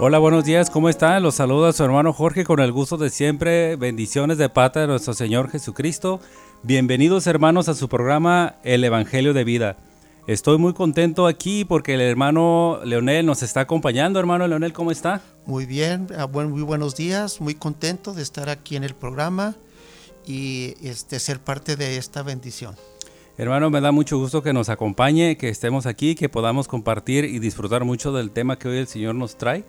Hola, buenos días, ¿cómo están? Los saluda su hermano Jorge con el gusto de siempre. Bendiciones de pata de nuestro Señor Jesucristo. Bienvenidos hermanos a su programa El Evangelio de Vida. Estoy muy contento aquí porque el hermano Leonel nos está acompañando. Hermano Leonel, ¿cómo está? Muy bien, ah, muy buenos días, muy contento de estar aquí en el programa y este, ser parte de esta bendición. Hermano, me da mucho gusto que nos acompañe, que estemos aquí, que podamos compartir y disfrutar mucho del tema que hoy el Señor nos trae.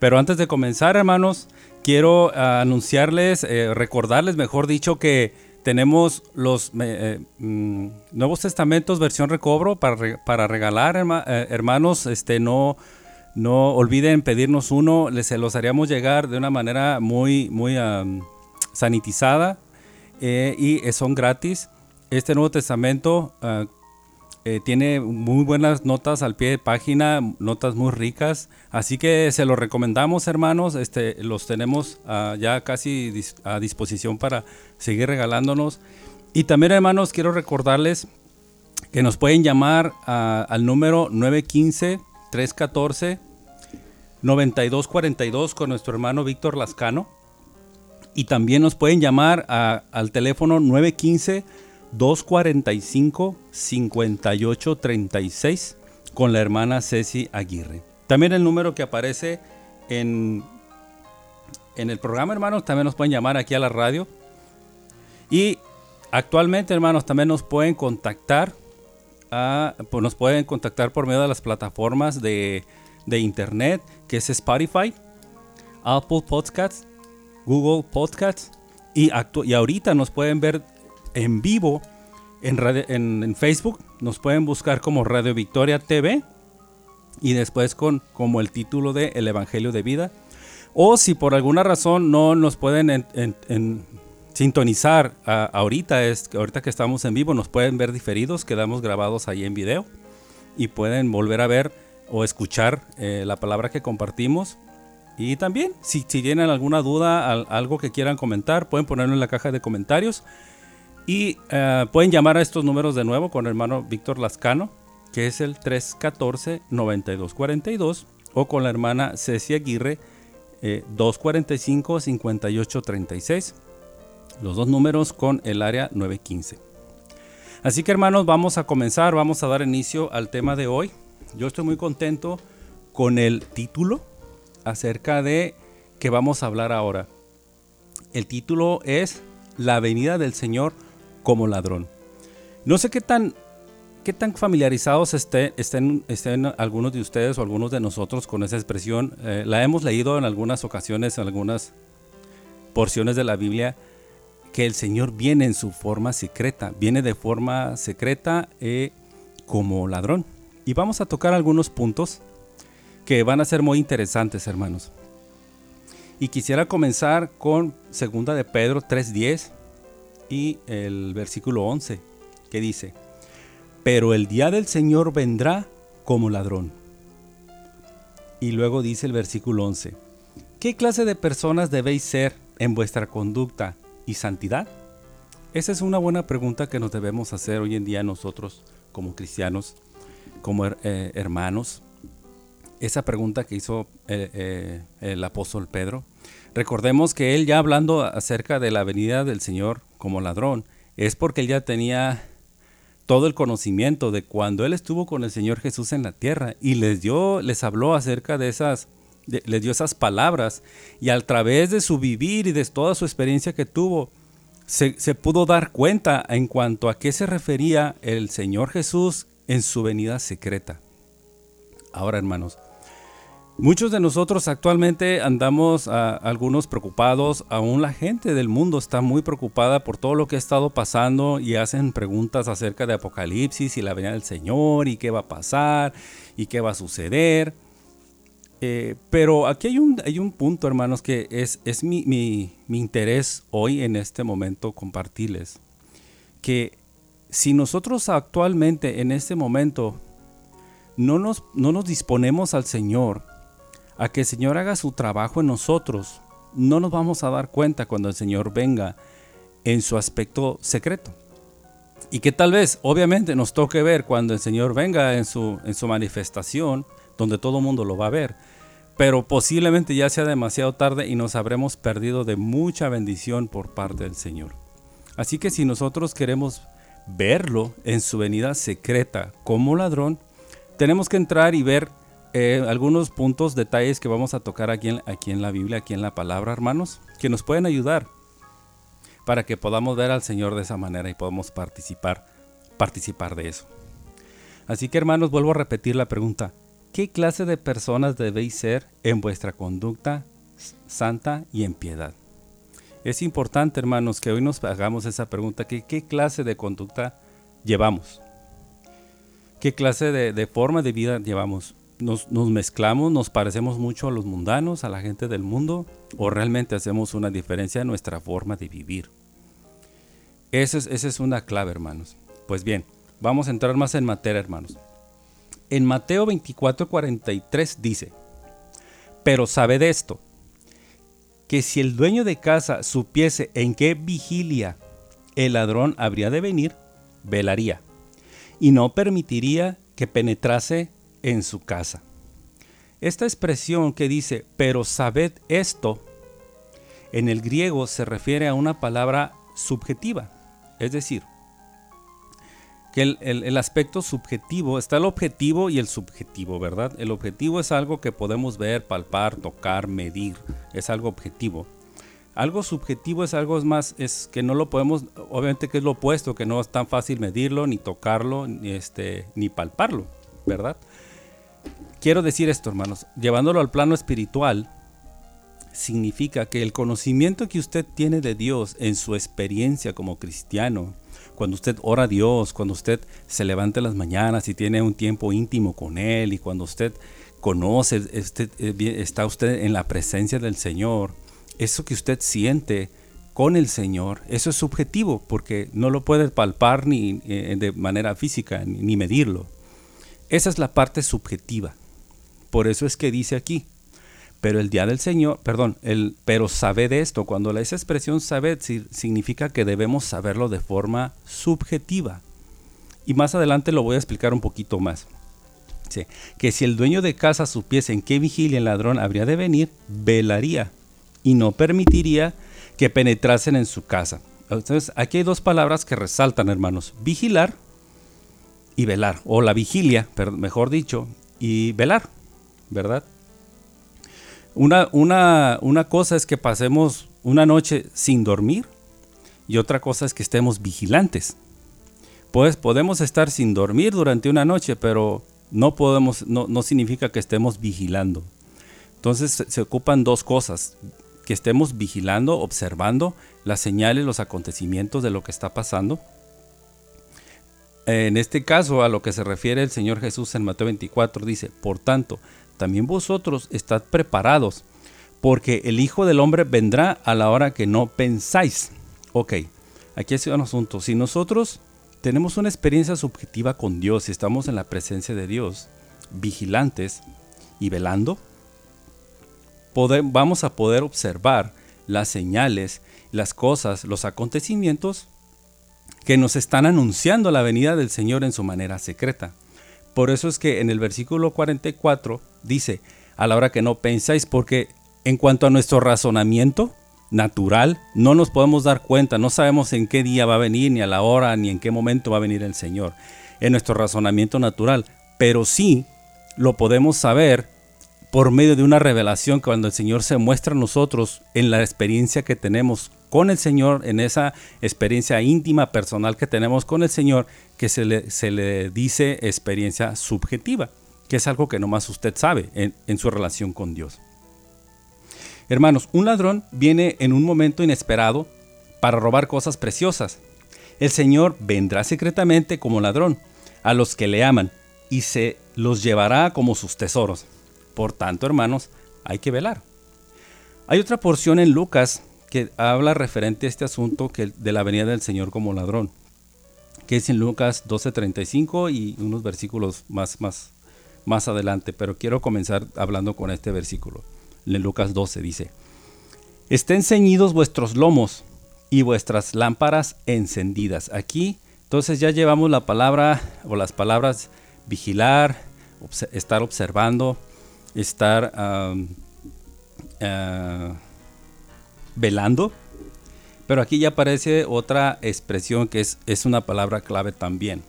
Pero antes de comenzar, hermanos, quiero ah, anunciarles, eh, recordarles, mejor dicho, que tenemos los eh, mm, Nuevos Testamentos versión recobro para, para regalar, eh, hermanos. Este, no, no olviden pedirnos uno, les se los haríamos llegar de una manera muy, muy sanitizada y son gratis. Este Nuevo Testamento ah, eh, tiene muy buenas notas al pie de página, notas muy ricas. Así que se los recomendamos, hermanos. Este, los tenemos ah, ya casi a disposición para seguir regalándonos. Y también, hermanos, quiero recordarles que nos pueden llamar al número 915-314-9242 con nuestro hermano Víctor Lascano. Y también nos pueden llamar al teléfono 915 245 5836 con la hermana Ceci Aguirre. También el número que aparece en, en el programa, hermanos, también nos pueden llamar aquí a la radio. Y actualmente, hermanos, también nos pueden contactar. pues nos pueden contactar por medio de las plataformas de, de internet, que es Spotify, Apple Podcasts, Google Podcasts. Y, y ahorita nos pueden ver en vivo en, Facebook. Nos pueden buscar como Radio Victoria TV y después con como el título de El Evangelio de Vida. O si por alguna razón no nos pueden en, sintonizar ahorita, es, ahorita que estamos en vivo, nos pueden ver diferidos, quedamos grabados ahí en video y pueden volver a ver o escuchar eh, la palabra que compartimos. Y también, si tienen alguna duda, algo que quieran comentar, pueden ponerlo en la caja de comentarios y eh, pueden llamar a estos números de nuevo con el hermano Víctor Lascano, que es el 314-9242, o con la hermana Ceci Aguirre, 245-5836. Eh, Los dos números con el área 915. Así que hermanos, vamos a comenzar, vamos a dar inicio al tema de hoy. Yo estoy muy contento con el título acerca de que vamos a hablar ahora. El título es La venida del Señor como ladrón. No sé qué tan, qué tan familiarizados estén, estén, estén algunos de ustedes o algunos de nosotros con esa expresión. Eh, la hemos leído en algunas ocasiones, en algunas porciones de la Biblia, que el Señor viene en su forma secreta, viene de forma secreta eh, como ladrón. Y vamos a tocar algunos puntos que van a ser muy interesantes, hermanos. Y quisiera comenzar con segunda de Pedro 3:10 y el versículo 11, que dice, pero el día del Señor vendrá como ladrón. Y luego dice el versículo 11, ¿qué clase de personas debéis ser en vuestra conducta y santidad? Esa es una buena pregunta que nos debemos hacer hoy en día nosotros como cristianos, como eh, hermanos. Esa pregunta que hizo eh, eh, el apóstol Pedro. Recordemos que él ya hablando acerca de la venida del Señor como ladrón, es porque él ya tenía todo el conocimiento de cuando él estuvo con el Señor Jesús en la tierra y les dio, les habló acerca de esas, les dio esas palabras y a través de su vivir y de toda su experiencia que tuvo, se, se pudo dar cuenta en cuanto a qué se refería el Señor Jesús en su venida secreta. Ahora, hermanos, Muchos de nosotros actualmente andamos ah, algunos preocupados, aún la gente del mundo está muy preocupada por todo lo que ha estado pasando y hacen preguntas acerca de Apocalipsis y la venida del Señor y qué va a pasar y qué va a suceder. Eh, pero aquí hay un, hay un punto, hermanos, que es, es mi, mi, mi interés hoy en este momento compartirles. Que si nosotros actualmente, en este momento, no nos, no nos disponemos al Señor, a que el Señor haga su trabajo en nosotros, no nos vamos a dar cuenta cuando el Señor venga en su aspecto secreto. Y que tal vez, obviamente, nos toque ver cuando el Señor venga en su, en su manifestación, donde todo el mundo lo va a ver. Pero posiblemente ya sea demasiado tarde y nos habremos perdido de mucha bendición por parte del Señor. Así que si nosotros queremos verlo en su venida secreta como ladrón, tenemos que entrar y ver eh, algunos puntos, detalles que vamos a tocar aquí en, aquí en la Biblia, aquí en la palabra, hermanos, que nos pueden ayudar para que podamos ver al Señor de esa manera y podamos participar, participar de eso. Así que hermanos, vuelvo a repetir la pregunta. ¿Qué clase de personas debéis ser en vuestra conducta santa y en piedad? Es importante, hermanos, que hoy nos hagamos esa pregunta. ¿Qué, qué clase de conducta llevamos? ¿Qué clase de forma de vida llevamos? Nos, mezclamos, nos parecemos mucho a los mundanos, a la gente del mundo, o realmente hacemos una diferencia en nuestra forma de vivir. Esa es, una clave, hermanos. Pues bien, vamos a entrar más en materia, hermanos. En Mateo 24, 43 dice, pero sabed esto, que si el dueño de casa supiese en qué vigilia el ladrón habría de venir, velaría y no permitiría que penetrase en su casa. Esta expresión que dice, pero sabed esto, en el griego se refiere a una palabra subjetiva, es decir, que el, el, aspecto subjetivo, está el objetivo y el subjetivo, ¿verdad? El objetivo es algo que podemos ver, palpar, tocar, medir, es algo objetivo. Algo subjetivo es algo más, es que no lo podemos, obviamente que es lo opuesto, que no es tan fácil medirlo, ni tocarlo, ni, este, ni palparlo, ¿verdad? Quiero decir esto, hermanos, llevándolo al plano espiritual, significa que el conocimiento que usted tiene de Dios en su experiencia como cristiano, cuando usted ora a Dios, cuando usted se levanta en las mañanas y tiene un tiempo íntimo con Él y cuando usted conoce, este, está usted en la presencia del Señor, eso que usted siente con el Señor, eso es subjetivo porque no lo puede palpar ni eh, de manera física ni medirlo. Esa es la parte subjetiva. Por eso es que dice aquí, pero el día del Señor, perdón, el pero sabed esto, cuando esa expresión sabed significa que debemos saberlo de forma subjetiva. Y más adelante lo voy a explicar un poquito más. que si el dueño de casa supiese en qué vigilia el ladrón habría de venir, velaría y no permitiría que penetrasen en su casa. Entonces, aquí hay dos palabras que resaltan, hermanos. Vigilar y velar, o la vigilia, mejor dicho, y velar, ¿verdad? Una, una, una cosa es que pasemos una noche sin dormir y otra cosa es que estemos vigilantes. Pues podemos estar sin dormir durante una noche, pero no podemos, no, no significa que estemos vigilando. Entonces se, ocupan dos cosas, que estemos vigilando, observando las señales, los acontecimientos de lo que está pasando. En este caso, a lo que se refiere el Señor Jesús en Mateo 24, dice, por tanto, también vosotros estad preparados, porque el Hijo del Hombre vendrá a la hora que no pensáis. Ok, aquí es un asunto. Si nosotros tenemos una experiencia subjetiva con Dios, si estamos en la presencia de Dios, vigilantes y velando, vamos a poder observar las señales, las cosas, los acontecimientos que nos están anunciando la venida del Señor en su manera secreta. Por eso es que en el versículo 44 dice, a la hora que no pensáis, porque en cuanto a nuestro razonamiento natural, no nos podemos dar cuenta, no sabemos en qué día va a venir, ni a la hora, ni en qué momento va a venir el Señor, en nuestro razonamiento natural, pero sí lo podemos saber por medio de una revelación cuando el Señor se muestra a nosotros en la experiencia que tenemos con el Señor, en esa experiencia íntima, personal que tenemos con el Señor, que se le, se le dice experiencia subjetiva, que es algo que nomás usted sabe en, en su relación con Dios. Hermanos, un ladrón viene en un momento inesperado para robar cosas preciosas. El Señor vendrá secretamente como ladrón a los que le aman y se los llevará como sus tesoros. Por tanto, hermanos, hay que velar. Hay otra porción en Lucas que habla referente a este asunto que de la venida del Señor como ladrón, que es en Lucas 12:35 y unos versículos más, más, más adelante, pero quiero comenzar hablando con este versículo. En Lucas 12 dice, estén ceñidos vuestros lomos y vuestras lámparas encendidas. Aquí entonces ya llevamos la palabra o las palabras vigilar, estar observando, estar eh, velando. Pero aquí ya aparece otra expresión que es, es una palabra clave también.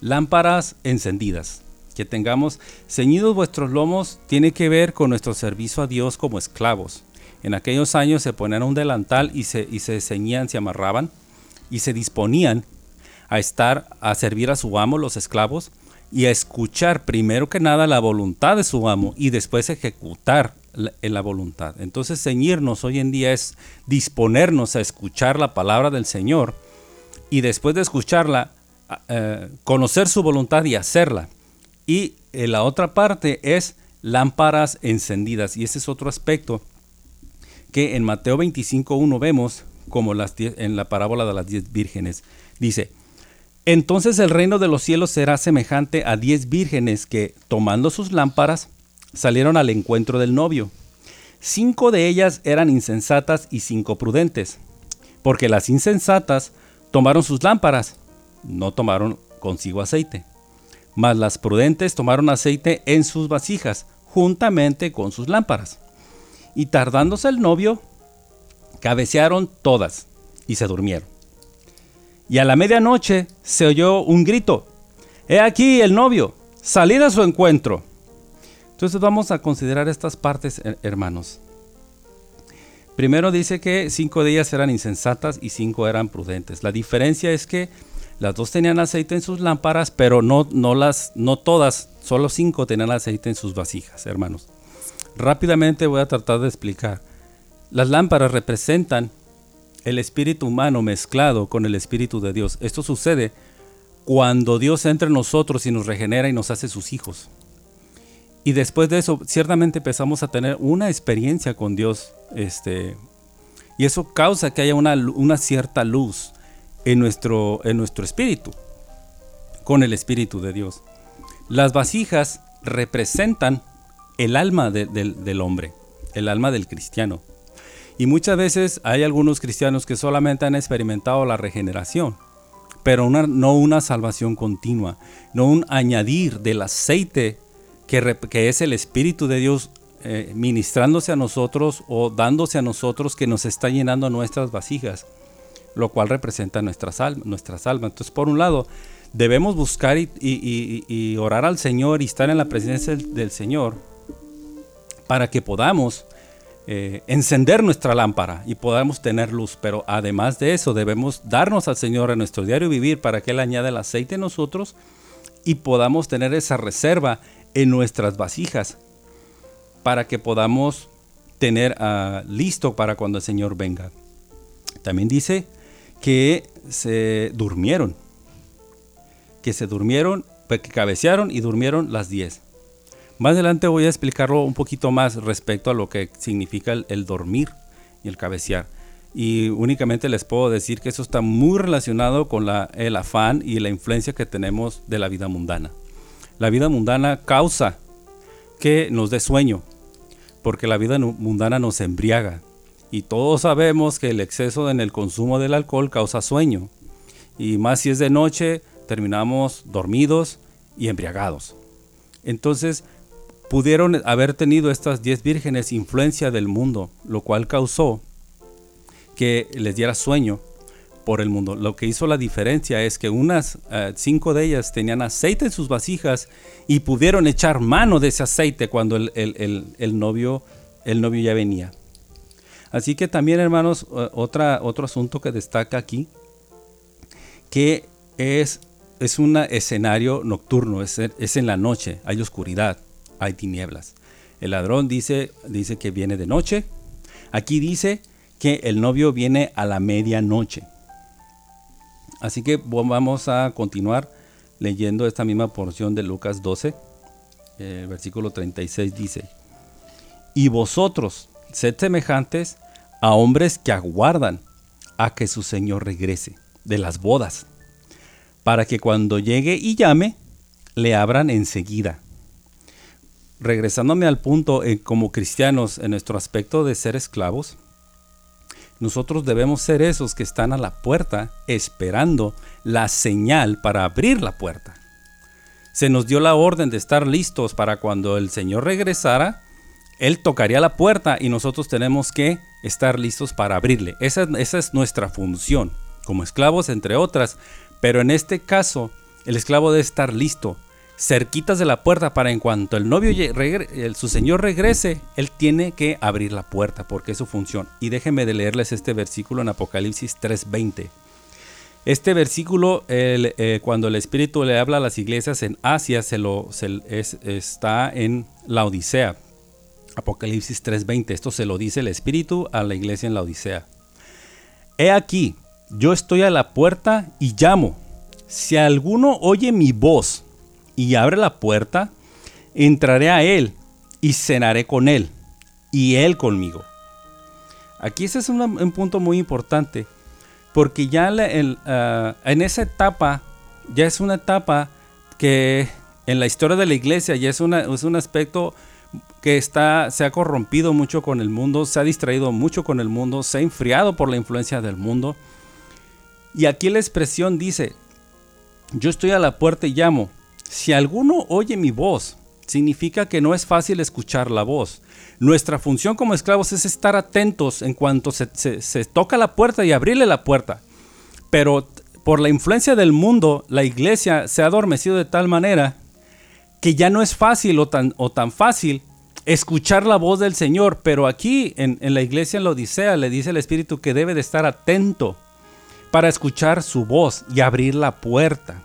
Lámparas encendidas. Que tengamos ceñidos vuestros lomos tiene que ver con nuestro servicio a Dios como esclavos. En aquellos años se ponían un delantal y se, y se ceñían, se amarraban y se disponían a estar, a servir a su amo, los esclavos, y a escuchar primero que nada la voluntad de su amo y después ejecutar la, la voluntad. Entonces ceñirnos hoy en día es disponernos a escuchar la palabra del Señor y después de escucharla, eh, conocer su voluntad y hacerla. Y eh, la otra parte es lámparas encendidas. Y ese es otro aspecto que en Mateo 25.1 vemos como las en la parábola de las diez vírgenes. Dice, entonces el reino de los cielos será semejante a diez vírgenes que, tomando sus lámparas, salieron al encuentro del novio. Cinco de ellas eran insensatas y cinco prudentes, porque las insensatas tomaron sus lámparas, no tomaron consigo aceite. Mas las prudentes tomaron aceite en sus vasijas, juntamente con sus lámparas. Y tardándose el novio, cabecearon todas y se durmieron. Y a la medianoche se oyó un grito. He aquí el novio, salid a su encuentro. Entonces vamos a considerar estas partes, hermanos. Primero dice que cinco de ellas eran insensatas y cinco eran prudentes. La diferencia es que las dos tenían aceite en sus lámparas, pero no, no, las, no todas, solo cinco tenían aceite en sus vasijas, hermanos. Rápidamente voy a tratar de explicar. Las lámparas representan el espíritu humano mezclado con el espíritu de Dios. Esto sucede cuando Dios entra en nosotros y nos regenera y nos hace sus hijos. Y después de eso, ciertamente empezamos a tener una experiencia con Dios. Este, y eso causa que haya una, una cierta luz en nuestro, en nuestro espíritu, con el espíritu de Dios. Las vasijas representan el alma del hombre, el alma del cristiano. Y muchas veces hay algunos cristianos que solamente han experimentado la regeneración, pero no una salvación continua, no un añadir del aceite que, es el Espíritu de Dios eh, ministrándose a nosotros o dándose a nosotros que nos está llenando nuestras vasijas, lo cual representa nuestras almas. Nuestras. Entonces, por un lado, debemos buscar y, orar al Señor y estar en la presencia del Señor para que podamos eh, encender nuestra lámpara y podamos tener luz. Pero además de eso, debemos darnos al Señor en nuestro diario vivir para que Él añade el aceite en nosotros y podamos tener esa reserva en nuestras vasijas para que podamos tener ah, listo para cuando el Señor venga. También dice que se durmieron, que se durmieron, pues, que cabecearon y durmieron las diez. Más adelante voy a explicarlo un poquito más respecto a lo que significa el, dormir y el cabecear. Y únicamente les puedo decir que eso está muy relacionado con el afán y la influencia que tenemos de la vida mundana. La vida mundana causa que nos dé sueño, porque la vida mundana nos embriaga. Y todos sabemos que el exceso en el consumo del alcohol causa sueño. Y más si es de noche, terminamos dormidos y embriagados. Entonces, pudieron haber tenido estas diez vírgenes influencia del mundo, lo cual causó que les diera sueño por el mundo. Lo que hizo la diferencia es que unas eh, cinco de ellas tenían aceite en sus vasijas y pudieron echar mano de ese aceite cuando el, novio, ya venía. Así que también, hermanos, otra, otro asunto que destaca aquí, que es, un escenario nocturno, es, es en la noche, hay oscuridad hay tinieblas. El ladrón dice, dice que viene de noche. Aquí dice que el novio viene a la medianoche. Así que vamos a continuar leyendo esta misma porción de Lucas 12. el versículo 36 dice, y vosotros sed semejantes a hombres que aguardan a que su Señor regrese de las bodas, para que cuando llegue y llame, le abran enseguida. Regresándome al punto eh, como cristianos en nuestro aspecto de ser esclavos, nosotros debemos ser esos que están a la puerta esperando la señal para abrir la puerta. Se nos dio la orden de estar listos para cuando el Señor regresara, Él tocaría la puerta y nosotros tenemos que estar listos para abrirle. Esa, es nuestra función, como esclavos entre otras, pero en este caso el esclavo debe estar listo cerquitas de la puerta para en cuanto el novio, su señor regrese, él tiene que abrir la puerta porque es su función. Y déjenme de leerles este versículo en Apocalipsis 3:20. Este versículo, eh, cuando el Espíritu le habla a las iglesias en Asia, se lo, está en la Odisea. Apocalipsis 3:20. Esto se lo dice el Espíritu a la iglesia en la Odisea. He aquí, yo estoy a la puerta y llamo. Si alguno oye mi voz y abre la puerta, entraré a él y cenaré con él y él conmigo. Aquí ese es un, punto muy importante, porque ya ah, en esa etapa, ya es una etapa que en la historia de la iglesia ya es, es un aspecto que está, se ha corrompido mucho con el mundo, se ha distraído mucho con el mundo, se ha enfriado por la influencia del mundo. Y aquí la expresión dice, yo estoy a la puerta y llamo. Si alguno oye mi voz, significa que no es fácil escuchar la voz. Nuestra función como esclavos es estar atentos en cuanto se, toca la puerta y abrirle la puerta. Pero por la influencia del mundo, la iglesia se ha adormecido de tal manera que ya no es fácil o tan, o tan fácil escuchar la voz del Señor. Pero aquí en, en la iglesia en la Odisea le dice el Espíritu que debe de estar atento para escuchar su voz y abrir la puerta.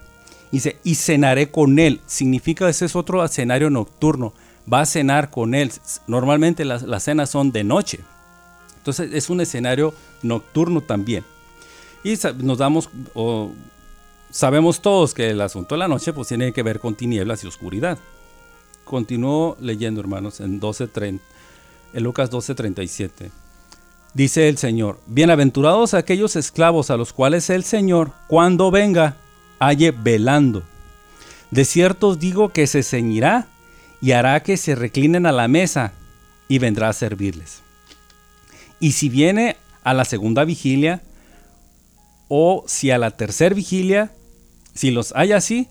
Dice, y cenaré con él. Significa ese es otro escenario nocturno. Va a cenar con él. Normalmente las, cenas son de noche. Entonces es un escenario nocturno también. Y nos damos, o sabemos todos que el asunto de la noche pues tiene que ver con tinieblas y oscuridad. Continúo leyendo, hermanos, en 12:30, en Lucas 12:37. Dice el Señor, bienaventurados aquellos esclavos a los cuales el Señor, cuando venga, halle velando. De cierto os digo que se ceñirá y hará que se reclinen a la mesa y vendrá a servirles. Y si viene a la segunda vigilia o si a la tercera vigilia, si los hay así,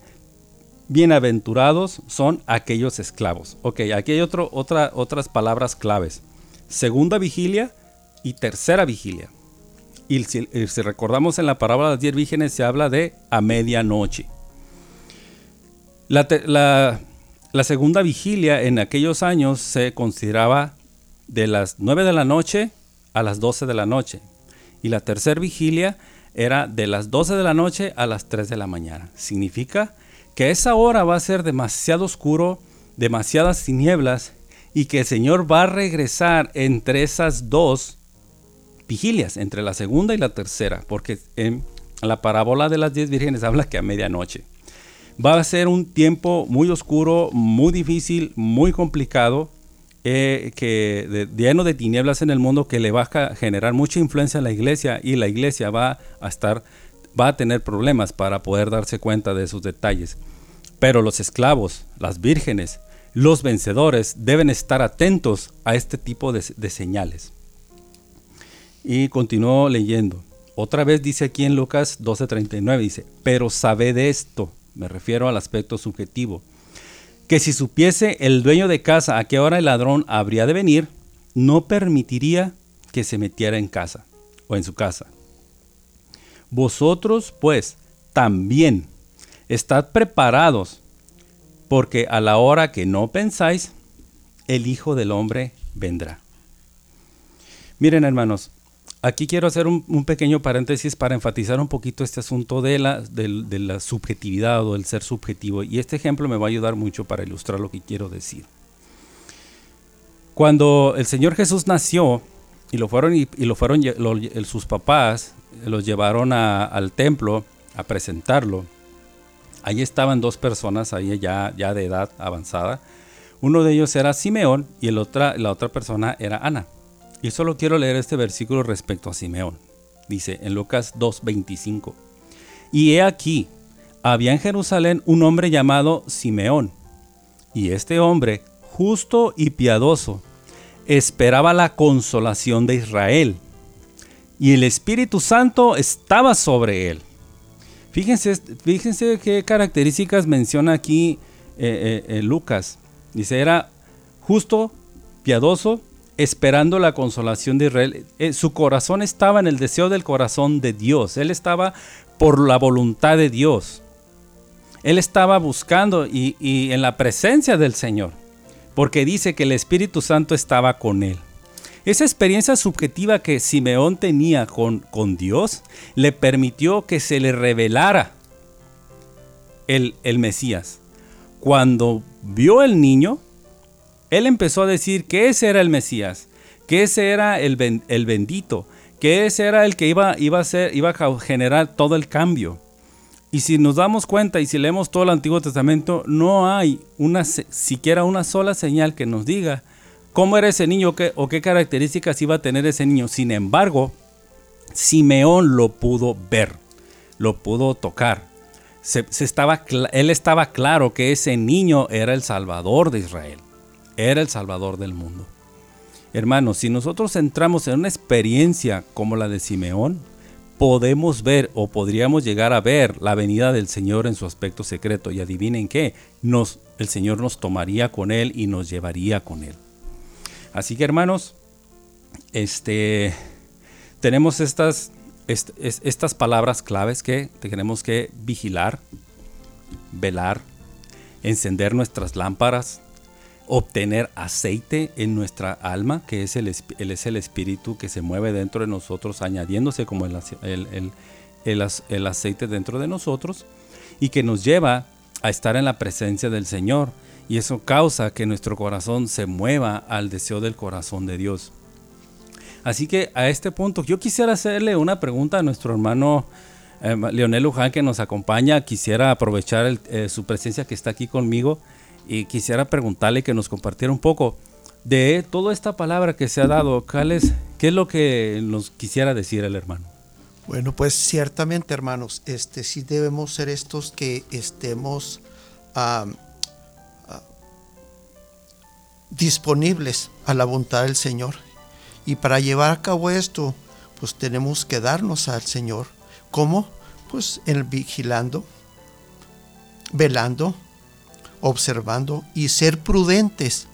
bienaventurados son aquellos esclavos. Ok, aquí hay otro, otra, otras palabras claves. Segunda vigilia y tercera vigilia. Y si, recordamos en la parábola de las diez vírgenes se habla de a medianoche. La, segunda vigilia en aquellos años se consideraba de las 9 de la noche a las 12 de la noche. Y la tercera vigilia era de las 12 de la noche a las 3 de la mañana. Significa que esa hora va a ser demasiado oscuro, demasiadas tinieblas, y que el Señor va a regresar entre esas dos vigilias, entre la segunda y la tercera, porque en la parábola de las diez vírgenes habla que a medianoche. Va a ser un tiempo muy oscuro, muy difícil, muy complicado, eh, que lleno de tinieblas en el mundo que le va a generar mucha influencia en la iglesia y la iglesia va a estar, va a tener problemas para poder darse cuenta de sus detalles. Pero los esclavos, las vírgenes, los vencedores deben estar atentos a este tipo de señales. Y continuó leyendo. Otra vez dice aquí en Lucas 12:39, dice, pero sabe de esto, me refiero al aspecto subjetivo, que si supiese el dueño de casa a qué hora el ladrón habría de venir, no permitiría que se metiera en casa o en su casa. Vosotros, pues, también estad preparados, porque a la hora que no pensáis, el Hijo del Hombre vendrá. Miren, hermanos, Aquí quiero hacer un, pequeño paréntesis para enfatizar un poquito este asunto de la, subjetividad o del ser subjetivo. Y este ejemplo me va a ayudar mucho para ilustrar lo que quiero decir. Cuando el Señor Jesús nació y lo fueron, y, lo fueron sus papás, los llevaron al templo a presentarlo. Ahí estaban dos personas, ya, ya de edad avanzada, Uno de ellos era Simeón y el otra, la otra persona era Ana. Y solo quiero leer este versículo respecto a Simeón. Dice en Lucas 2.25. Y he aquí, había en Jerusalén un hombre llamado Simeón. Y este hombre, justo y piadoso, esperaba la consolación de Israel. Y el Espíritu Santo estaba sobre él. Fíjense, fíjense qué características menciona aquí eh, eh, eh, Lucas. Dice, era justo, piadoso, esperando la consolación de Israel. su corazón estaba en el deseo del corazón de Dios. Él estaba por la voluntad de Dios. Él estaba buscando y, y en la presencia del Señor, porque dice que el Espíritu Santo estaba con él. Esa experiencia subjetiva que Simeón tenía con, con Dios le permitió que se le revelara el, el Mesías. Cuando vio el niño, él empezó a decir que ese era el Mesías, que ese era el, el bendito, que ese era el que iba, iba, a ser, iba a generar todo el cambio. Y si nos damos cuenta y si leemos todo el Antiguo Testamento, no hay una, siquiera una sola señal que nos diga cómo era ese niño o qué características iba a tener ese niño. Sin embargo, Simeón lo pudo ver, lo pudo tocar. Se, estaba, él estaba claro que ese niño era el Salvador de Israel, era el Salvador del mundo. Hermanos, si nosotros entramos en una experiencia como la de Simeón, podemos ver o podríamos llegar a ver la venida del Señor en su aspecto secreto. Y adivinen qué, nos, el Señor nos tomaría con Él y nos llevaría con Él. Así que hermanos, este, tenemos estas, estas palabras claves que tenemos que vigilar, velar, encender nuestras lámparas, obtener aceite en nuestra alma, que es el, es el espíritu que se mueve dentro de nosotros, añadiéndose como el, el, aceite dentro de nosotros, y que nos lleva a estar en la presencia del Señor y eso causa que nuestro corazón se mueva al deseo del corazón de Dios. Así que a este punto yo quisiera hacerle una pregunta a nuestro hermano eh, Leonel Luján que nos acompaña. Quisiera aprovechar eh, su presencia que está aquí conmigo y quisiera preguntarle que nos compartiera un poco de toda esta palabra que se ha dado. ¿Qué es lo que nos quisiera decir el hermano? Bueno, pues ciertamente hermanos, este sí debemos ser estos que estemos disponibles a la voluntad del Señor. Y para llevar a cabo esto, pues tenemos que darnos al Señor. ¿Cómo? Pues en vigilando, velando, observando y ser prudentes.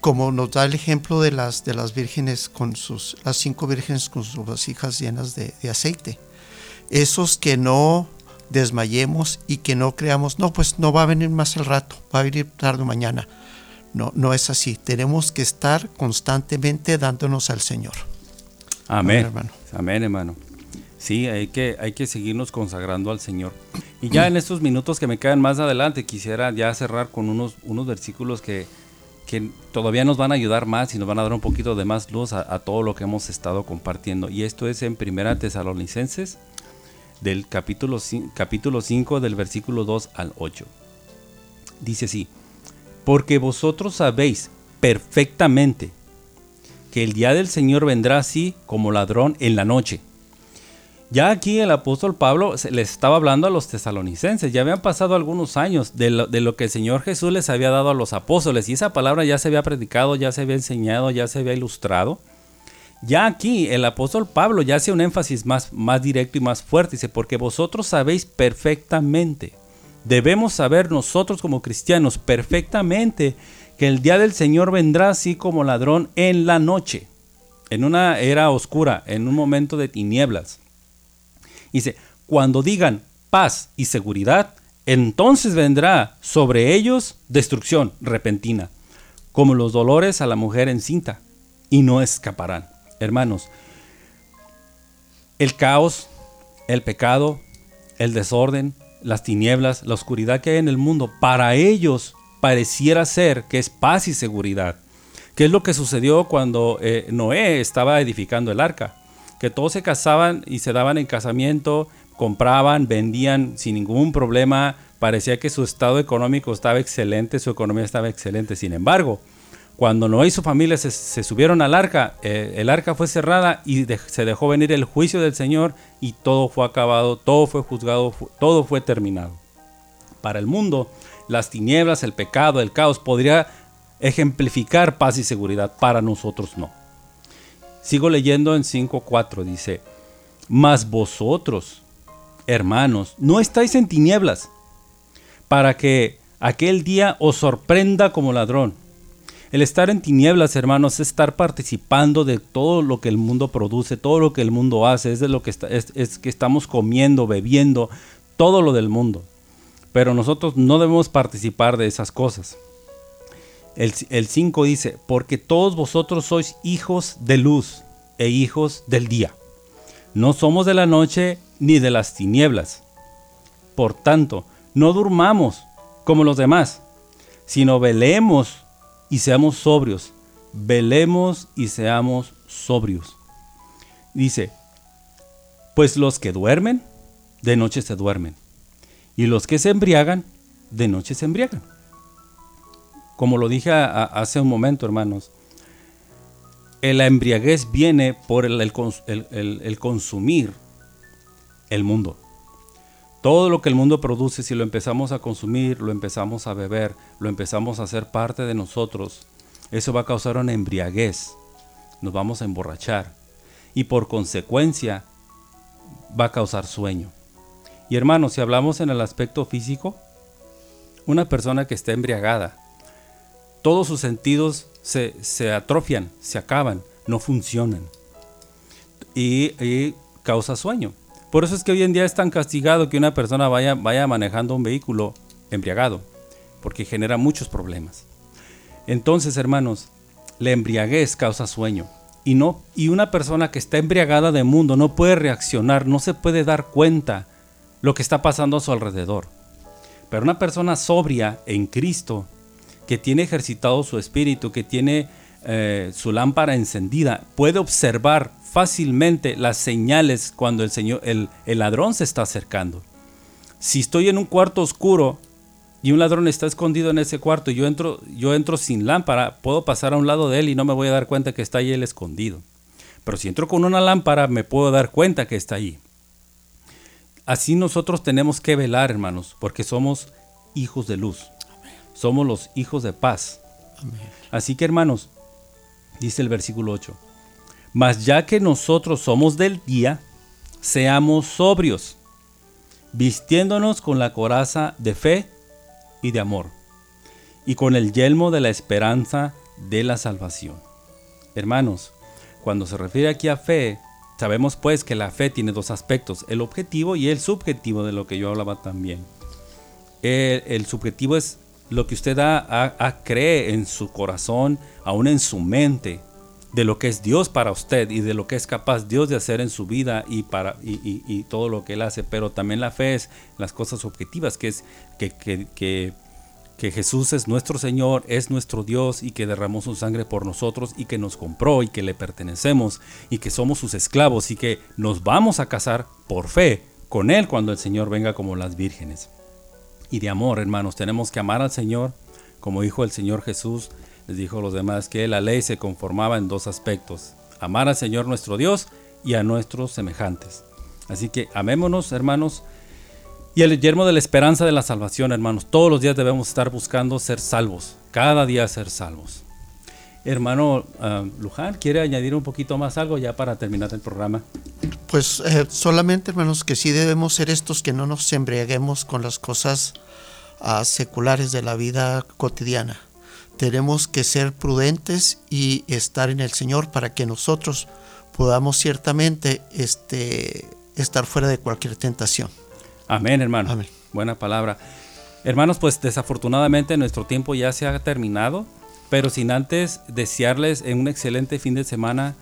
Como nos da el ejemplo de las, de las vírgenes con sus, las cinco vírgenes con sus vasijas llenas de, de aceite. Esos que no desmayemos y que no creamos, no, pues no va a venir más al rato, va a venir tarde o mañana no, no es así. Tenemos que estar constantemente dándonos al Señor. Amén. hermano. Amén, hermano. Sí, hay que, hay que seguirnos consagrando al Señor. Y ya en estos minutos que me quedan más adelante, quisiera ya cerrar con unos, unos versículos que, que todavía nos van a ayudar más y nos van a dar un poquito de más luz a, todo lo que hemos estado compartiendo. Y esto es en Primera Tesalonicenses, del capítulo, capítulo 5, del versículo 2 al 8. Dice así, porque vosotros sabéis perfectamente que el día del Señor vendrá así como ladrón en la noche. Ya aquí el apóstol Pablo les estaba hablando a los tesalonicenses, ya habían pasado algunos años de lo, que el Señor Jesús les había dado a los apóstoles y esa palabra ya se había predicado, ya se había enseñado, ya se había ilustrado. Ya aquí el apóstol Pablo ya hace un énfasis más, más directo y más fuerte, dice, porque vosotros sabéis perfectamente Debemos saber nosotros como cristianos perfectamente que el día del Señor vendrá así como ladrón en la noche, en una era oscura, en un momento de tinieblas. Dice, cuando digan paz y seguridad, entonces vendrá sobre ellos destrucción repentina, como los dolores a la mujer encinta, y no escaparán. Hermanos, el caos, el pecado, el desorden, las tinieblas, la oscuridad que hay en el mundo, para ellos pareciera ser que es paz y seguridad. ¿Qué es lo que sucedió cuando eh, Noé estaba edificando el arca? Que todos se casaban y se daban en casamiento compraban, vendían sin ningún problema, parecía que su estado económico estaba excelente, su economía estaba excelente. Sin embargo, cuando Noé y su familia se, subieron al arca, eh, el arca fue cerrada y se dejó venir el juicio del Señor y todo fue acabado, todo fue juzgado, todo fue terminado. Para el mundo, las tinieblas, el pecado, el caos podría ejemplificar paz y seguridad, para nosotros no. Sigo leyendo en 5.4, dice, mas vosotros, hermanos, no estáis en tinieblas, para que aquel día os sorprenda como ladrón. El estar en tinieblas, hermanos, es estar participando de todo lo que el mundo produce, todo lo que el mundo hace, es de lo que, es, que estamos comiendo, bebiendo, todo lo del mundo. Pero nosotros no debemos participar de esas cosas. El 5 dice, porque todos vosotros sois hijos de luz e hijos del día. No somos de la noche ni de las tinieblas. Por tanto, no durmamos como los demás, sino velemos y seamos sobrios. Velemos y seamos sobrios. Dice, pues los que duermen, de noche se duermen. Y los que se embriagan, de noche se embriagan. Como lo dije hace un momento, hermanos, la embriaguez viene por el, consumir el mundo. Todo lo que el mundo produce, si lo empezamos a consumir, lo empezamos a beber, lo empezamos a hacer parte de nosotros, eso va a causar una embriaguez. Nos vamos a emborrachar. Y por consecuencia va a causar sueño. Y hermanos, si hablamos en el aspecto físico, una persona que está embriagada, todos sus sentidos se, atrofian, se acaban, no funcionan. Y, causa sueño. Por eso es que hoy en día es tan castigado que una persona vaya, vaya manejando un vehículo embriagado, porque genera muchos problemas. Entonces, hermanos, la embriaguez causa sueño. Y, no, y una persona que está embriagada de mundo no puede reaccionar, no se puede dar cuenta lo que está pasando a su alrededor. Pero una persona sobria en Cristo que tiene ejercitado su espíritu, que tiene eh, su lámpara encendida, puede observar fácilmente las señales cuando el, señor, el, ladrón se está acercando. Si estoy en un cuarto oscuro y un ladrón está escondido en ese cuarto y yo entro, yo entro sin lámpara, puedo pasar a un lado de él y no me voy a dar cuenta que está ahí él escondido. Pero si entro con una lámpara, me puedo dar cuenta que está ahí. Así nosotros tenemos que velar, hermanos, porque somos hijos de luz somos los hijos de paz. Así que hermanos, dice el versículo 8, mas ya que nosotros somos del día, seamos sobrios, vistiéndonos con la coraza de fe y de amor, y con el yelmo de la esperanza de la salvación. Hermanos, cuando se refiere aquí a fe, sabemos pues que la fe tiene dos aspectos, el objetivo y el subjetivo de lo que yo hablaba también. El, el subjetivo es lo que usted cree en su corazón, aún en su mente, de lo que es Dios para usted y de lo que es capaz Dios de hacer en su vida y, para, y, todo lo que Él hace. Pero también la fe es las cosas objetivas, que es que, que, que, Jesús es nuestro Señor, es nuestro Dios y que derramó su sangre por nosotros y que nos compró y que le pertenecemos y que somos sus esclavos y que nos vamos a casar por fe con Él cuando el Señor venga como las vírgenes y de amor, hermanos. Tenemos que amar al Señor, como dijo el Señor Jesús, les dijo a los demás que la ley se conformaba en dos aspectos, amar al Señor nuestro Dios y a nuestros semejantes. Así que amémonos, hermanos, y el yermo de la esperanza de la salvación, hermanos. Todos los días debemos estar buscando ser salvos, cada día ser salvos. Hermano uh, Luján, ¿quiere añadir un poquito más algo ya para terminar el programa? Pues eh, solamente, hermanos, que sí debemos ser estos que no nos embriaguemos con las cosas uh, seculares de la vida cotidiana. Tenemos que ser prudentes y estar en el Señor para que nosotros podamos ciertamente este, estar fuera de cualquier tentación. Amén, hermano. Amén. Buena palabra. Hermanos, pues desafortunadamente nuestro tiempo ya se ha terminado. Pero sin antes desearles un excelente fin de semana,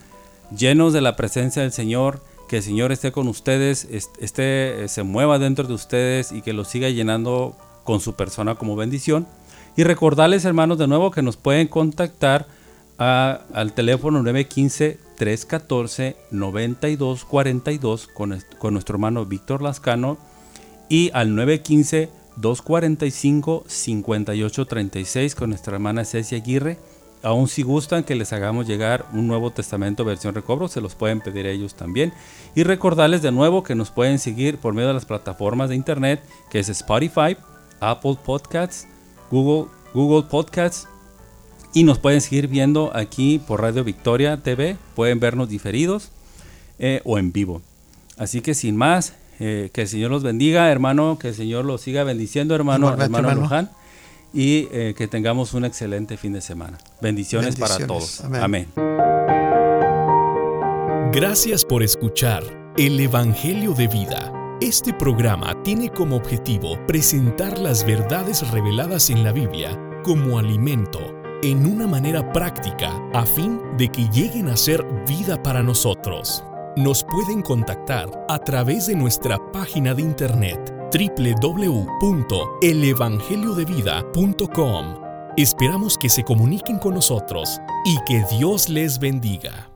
llenos de la presencia del Señor, que el Señor esté con ustedes, esté, eh, se mueva dentro de ustedes y que los siga llenando con su persona como bendición. Y recordarles, hermanos, de nuevo que nos pueden contactar al teléfono 314-9242 con, con nuestro hermano Víctor Lascano y al 915-245-5836 con nuestra hermana Cecia Aguirre. Aún si gustan que les hagamos llegar un Nuevo Testamento versión recobro, se los pueden pedir ellos también. Y recordarles de nuevo que nos pueden seguir por medio de las plataformas de internet, que es Spotify, Apple Podcasts, Google, Google Podcasts, y nos pueden seguir viendo aquí por Radio Victoria TV. Pueden vernos diferidos eh, o en vivo. Así que sin más, eh, que el Señor los bendiga, hermano. Que el Señor los siga bendiciendo, hermano, hermano, Luján. Y eh, que tengamos un excelente fin de semana. Bendiciones, para todos. Amén. Gracias por escuchar el Evangelio de Vida. Este programa tiene como objetivo presentar las verdades reveladas en la Biblia como alimento en una manera práctica a fin de que lleguen a ser vida para nosotros. Nos pueden contactar a través de nuestra página de internet www.elevangeliodevida.com. Esperamos que se comuniquen con nosotros y que Dios les bendiga.